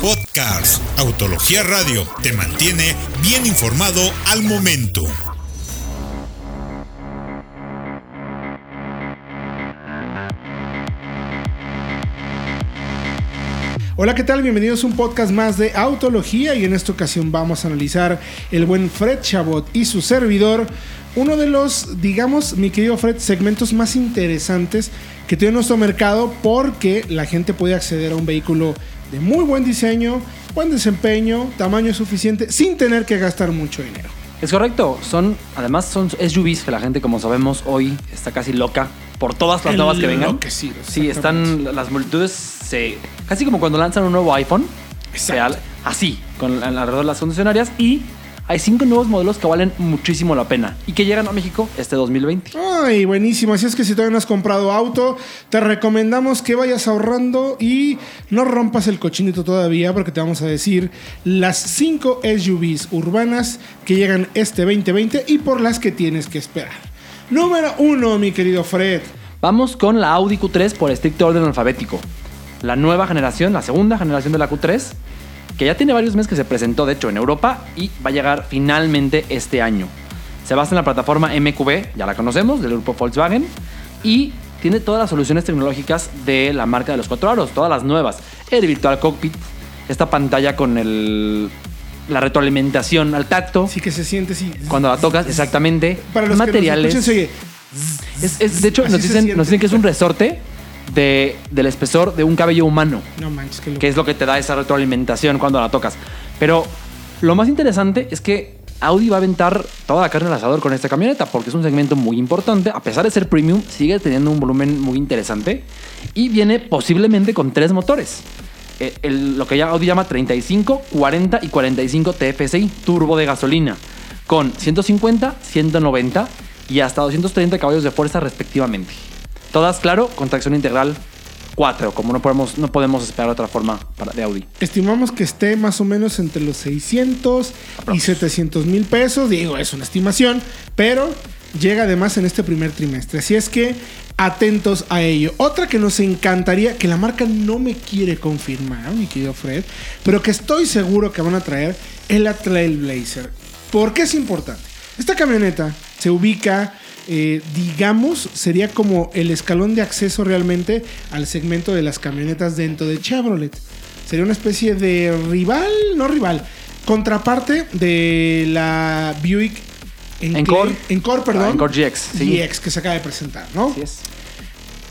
Podcast Autología Radio te mantiene bien informado al momento. Hola, ¿qué tal? Bienvenidos a un podcast más de Autología y en esta ocasión vamos a analizar el buen Fred Chabot y su servidor, uno de los, digamos, mi querido Fred, segmentos más interesantes que tiene nuestro mercado porque la gente puede acceder a un vehículo de muy buen diseño, buen desempeño, tamaño suficiente, sin tener que gastar mucho dinero. Es correcto, son, además son SUVs que la gente, como sabemos, hoy está casi loca por todas las nuevas que vengan. Sí, están las multitudes, se, casi como cuando lanzan un nuevo iPhone, Exacto. así, con alrededor de las concesionarias, y hay cinco nuevos modelos que valen muchísimo la pena y que llegan a México este 2020. Ay, buenísimo. Así es que si todavía no has comprado auto, te recomendamos que vayas ahorrando y no rompas el cochinito todavía, porque te vamos a decir las 5 SUVs urbanas que llegan este 2020 y por las que tienes que esperar. Número 1, mi querido Fred. Vamos con la Audi Q3 por estricto orden alfabético. La nueva generación, la segunda generación de la Q3, que ya tiene varios meses que se presentó, de hecho, en Europa y va a llegar finalmente este año. Se basa en la plataforma MQB, ya la conocemos, del grupo Volkswagen, y tiene todas las soluciones tecnológicas de la marca de los cuatro aros, todas las nuevas. El Virtual Cockpit, esta pantalla con el, la retroalimentación al tacto, Sí que se siente así. cuando la tocas, exactamente. Para los materiales. que nos escuchen, se oye, Es, es- de hecho, nos dicen, nos dicen que es un resorte de, del espesor de un cabello humano, No manches, que es lo que te da esa retroalimentación cuando la tocas. Pero lo más interesante es que Audi va a aventar toda la carne al asador con esta camioneta, porque es un segmento muy importante. A pesar de ser premium, sigue teniendo un volumen muy interesante y viene posiblemente con tres motores. Eh, el- lo que ya Audi llama 35, 40 y 45 TFSI, turbo de gasolina, con 150, 190 y hasta 230 caballos de fuerza respectivamente. Todas, claro, con tracción integral 4, como no podemos, no podemos esperar otra forma para, de Audi. Estimamos que esté más o menos entre los 600 y 700 mil pesos. Digo, es una estimación, pero llega además en este primer trimestre. Así es que atentos a ello. Otra que nos encantaría, que la marca no me quiere confirmar, mi querido Fred, pero que estoy seguro que van a traer, es la Trailblazer. ¿Por qué es importante? Esta camioneta se ubica eh, digamos, sería como el escalón de acceso realmente al segmento de las camionetas dentro de Chevrolet. Sería una especie de rival, no rival, contraparte de la Buick Encore. Encore, perdón. Ah, Encore GX, sí. GX que se acaba de presentar, ¿no? Así es.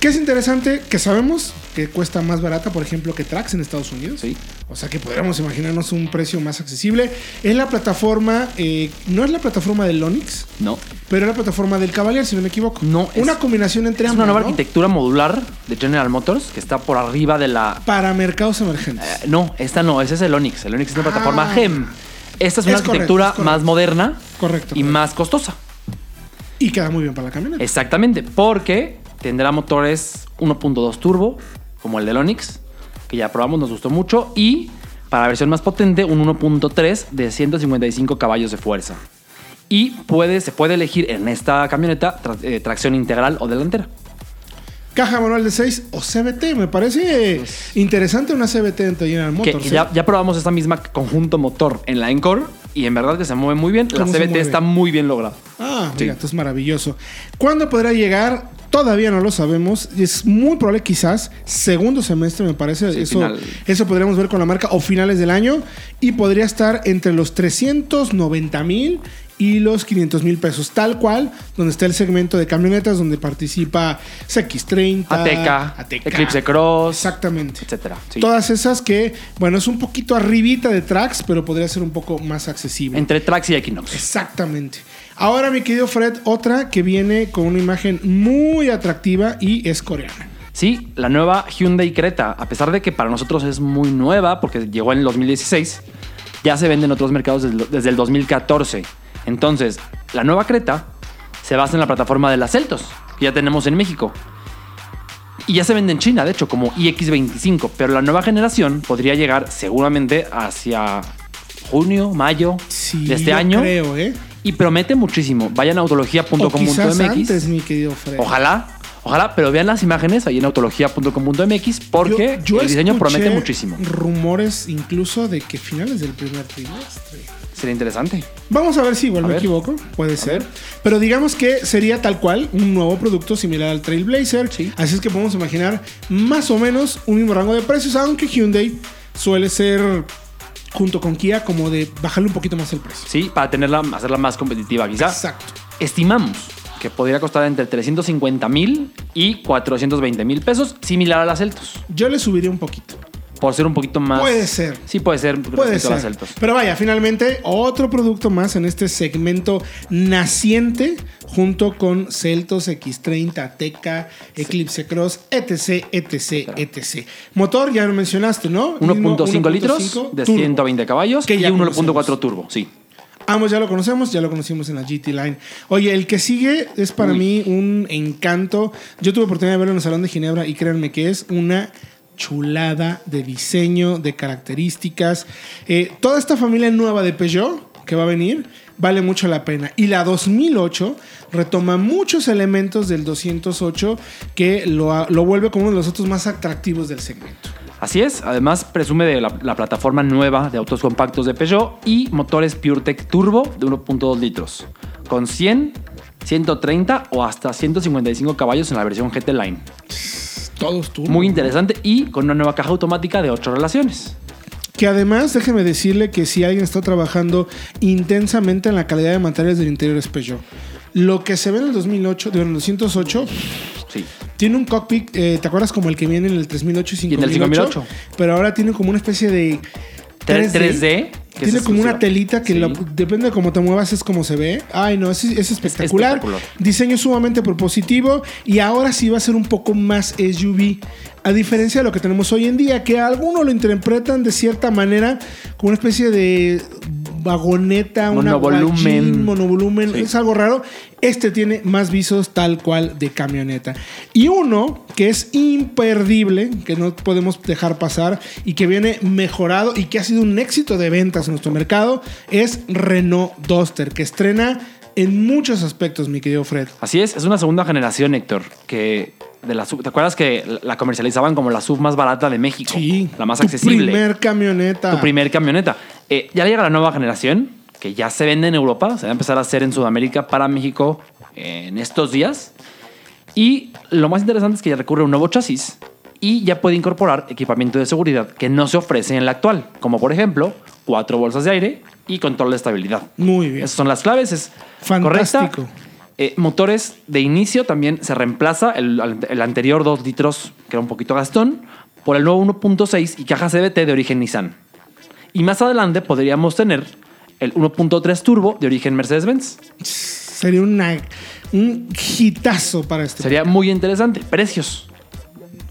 Que es interesante que sabemos que cuesta más barata, por ejemplo, que Trax en Estados Unidos. Sí. O sea que podríamos imaginarnos un precio más accesible. Es la plataforma, eh, no es la plataforma del Onix, No. pero es la plataforma del Cavalier, si no me equivoco. No, es- Una combinación entre Es ambas. una nueva ¿no? arquitectura modular de General Motors que está por arriba de la. Para mercados emergentes. Eh, no, esta no, ese es el Onix. El Onix es una Ah. plataforma GEM. Esta es una Es arquitectura es correcto. más moderna Correcto, y correcto. más costosa. Y queda muy bien para la camioneta. Exactamente, porque tendrá motores 1.2 turbo, como el del Onix, que ya probamos, nos gustó mucho, y para la versión más potente, un 1.3 de 155 caballos de fuerza. Y puede, se puede elegir en esta camioneta tra- eh, tracción integral o delantera. Caja manual de 6 o CBT. Me parece interesante una CBT de General Pues Que Motors. ya, ya probamos esta misma conjunto motor en la Encore y en verdad que se mueve muy bien. La ¿Cómo se CBT está muy bien lograda. Ah, Sí. mira, esto es maravilloso. ¿Cuándo podrá llegar? Todavía no lo sabemos. Es muy probable, quizás, segundo semestre, me parece. Sí, eso, final. eso podríamos ver con la marca o finales del año. Y podría estar entre los 390 mil y los 500 mil pesos. Tal cual, donde está el segmento de camionetas, donde participa CX30, Ateca, Ateca. Eclipse Cross, Exactamente. etcétera. Sí. Todas esas que, bueno, es un poquito arribita de tracks, pero podría ser un poco más accesible. Entre Trax y Equinox. Exactamente. Ahora, mi querido Fred, otra que viene con una imagen muy atractiva y es coreana. Sí, la nueva Hyundai Creta, a pesar de que para nosotros es muy nueva porque llegó en el 2016, ya se vende en otros mercados desde el 2014. Entonces, la nueva Creta se basa en la plataforma de las Celtos, que ya tenemos en México. Y ya se vende en China, de hecho, como iX25, pero la nueva generación podría llegar seguramente hacia junio, mayo Sí, de este yo año. creo, ¿eh? Y promete muchísimo. Vayan a autología.com.mx. Ojalá, Ojalá, pero vean las imágenes ahí en autología.com.mx porque Yo- yo el diseño promete muchísimo. Rumores incluso de que finales del primer trimestre. Sería interesante. Vamos a ver si igual A me ver. equivoco, puede ser. ver. Pero digamos que sería tal cual un nuevo producto similar al Trailblazer. Sí. Así es que podemos imaginar más o menos un mismo rango de precios, aunque Hyundai suele ser junto con Kia como de bajarle un poquito más el precio. Sí, para tenerla, hacerla más competitiva quizá. Exacto. Estimamos que podría costar entre 350 mil y 420 mil pesos, similar a las Celtos. Yo le subiría un poquito. Por ser un poquito más... Puede ser. Sí, puede ser Puede respecto a las ser. Celtos. Pero vaya, finalmente otro producto más en este segmento naciente junto con Celtos X30, Ateca, Eclipse Cross, etc, etc, etc. Motor ya lo mencionaste, ¿no? Mismo 1.5 litros de turbo. 120 caballos Que y ya 1.4 conocemos. turbo, sí. Ambos ya lo conocemos, ya lo conocimos en la GT Line. Oye, el que sigue es para Uy. mí un encanto. Yo tuve oportunidad de verlo en el Salón de Ginebra y créanme que es una chulada de diseño, de características. Eh, toda esta familia nueva de Peugeot que va a venir vale mucho la pena. Y la 2008 retoma muchos elementos del 208 que lo, vuelve como uno de los autos más atractivos del segmento. Así es, además presume de la, la plataforma nueva de autos compactos de Peugeot y motores PureTech Turbo de 1.2 litros, con 100, 130 o hasta 155 caballos en la versión GT Line. Todos tú. Muy interesante y con una nueva caja automática de 8 relaciones. Que además, déjeme decirle que si alguien está trabajando intensamente en la calidad de materiales del interior es Peugeot. Lo que se ve en el 2008, digo, en el 208, Sí. Tiene un cockpit, eh, ¿te acuerdas como el que viene en el 3008 y Y en el 5008? 5008. Pero ahora tiene como una especie de 3D. 3D, que Tiene es como una telita que Sí. lo- depende de cómo te muevas es como se ve. Ay, no, es, es espectacular. espectacular. Diseño sumamente propositivo y ahora sí va a ser un poco más SUV. A diferencia de lo que tenemos hoy en día, que algunos lo interpretan de cierta manera como una especie de vagoneta, una Monovolumen. guayín, monovolumen, Sí. es algo raro. Este tiene más visos tal cual de camioneta. Y uno que es imperdible, que no podemos dejar pasar y que viene mejorado y que ha sido un éxito de ventas en nuestro mercado, es Renault Duster, que estrena en muchos aspectos, mi querido Fred. Así es, es una segunda generación, Héctor, que de la sub- ¿te acuerdas que la comercializaban como la sub más barata de México? Sí, La más tu accesible. primer camioneta. tu primer camioneta. Eh, ya llega la nueva generación, que ya se vende en Europa, se va a empezar a hacer en Sudamérica para México eh, en estos días. Y lo más interesante es que ya recurre a un nuevo chasis y ya puede incorporar equipamiento de seguridad que no se ofrece en la actual, como por ejemplo cuatro bolsas de aire y control de estabilidad. Muy bien. Esas son las claves, es Fantástico. correcta. Eh, motores de inicio también se reemplaza el, el anterior 2 litros, que era un poquito gastón, por el nuevo 1.6 y caja CVT de origen Nissan. Y más adelante podríamos tener el 1.3 turbo de origen Mercedes-Benz. Sería una, un hitazo para este. Sería muy interesante. Precios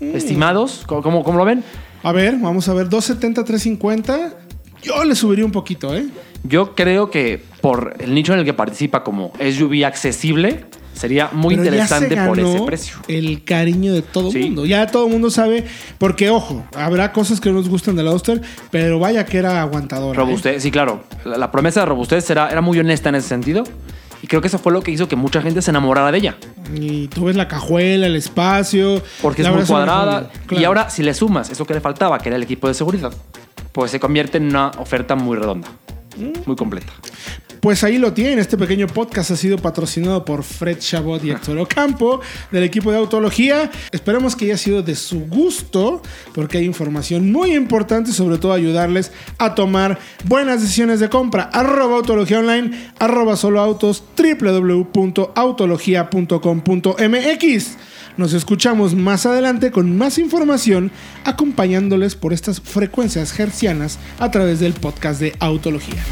estimados, ¿cómo, cómo- cómo lo ven? A ver, vamos a ver, 270, 350. Yo le subiría un poquito, ¿eh? Yo creo que por el nicho en el que participa como SUV accesible, sería muy Pero interesante por ese precio. El cariño de todo el Sí. mundo. Ya todo el mundo sabe, porque ojo, habrá cosas que no nos gustan del Auster, pero vaya que era aguantadora. ¿eh? Robustez, sí, claro. La, la promesa de robustez era, era muy honesta en ese sentido. Y creo que eso fue lo que hizo que mucha gente se enamorara de ella. Y tú ves la cajuela, el espacio. Porque es muy cuadrada. Claro. Y ahora, si le sumas eso que le faltaba, que era el equipo de seguridad, pues se convierte en una oferta muy redonda. Muy completa. Pues ahí lo tienen. Este pequeño podcast ha sido patrocinado por Fred Chabot y Héctor Ocampo del equipo de Autología. Esperemos que haya sido de su gusto porque hay información muy importante, sobre todo ayudarles a tomar buenas decisiones de compra. Arroba Autología Online, arroba solo autos, www.autologia.com.mx. Nos escuchamos más adelante con más información acompañándoles por estas frecuencias hercianas a través del podcast de Autología.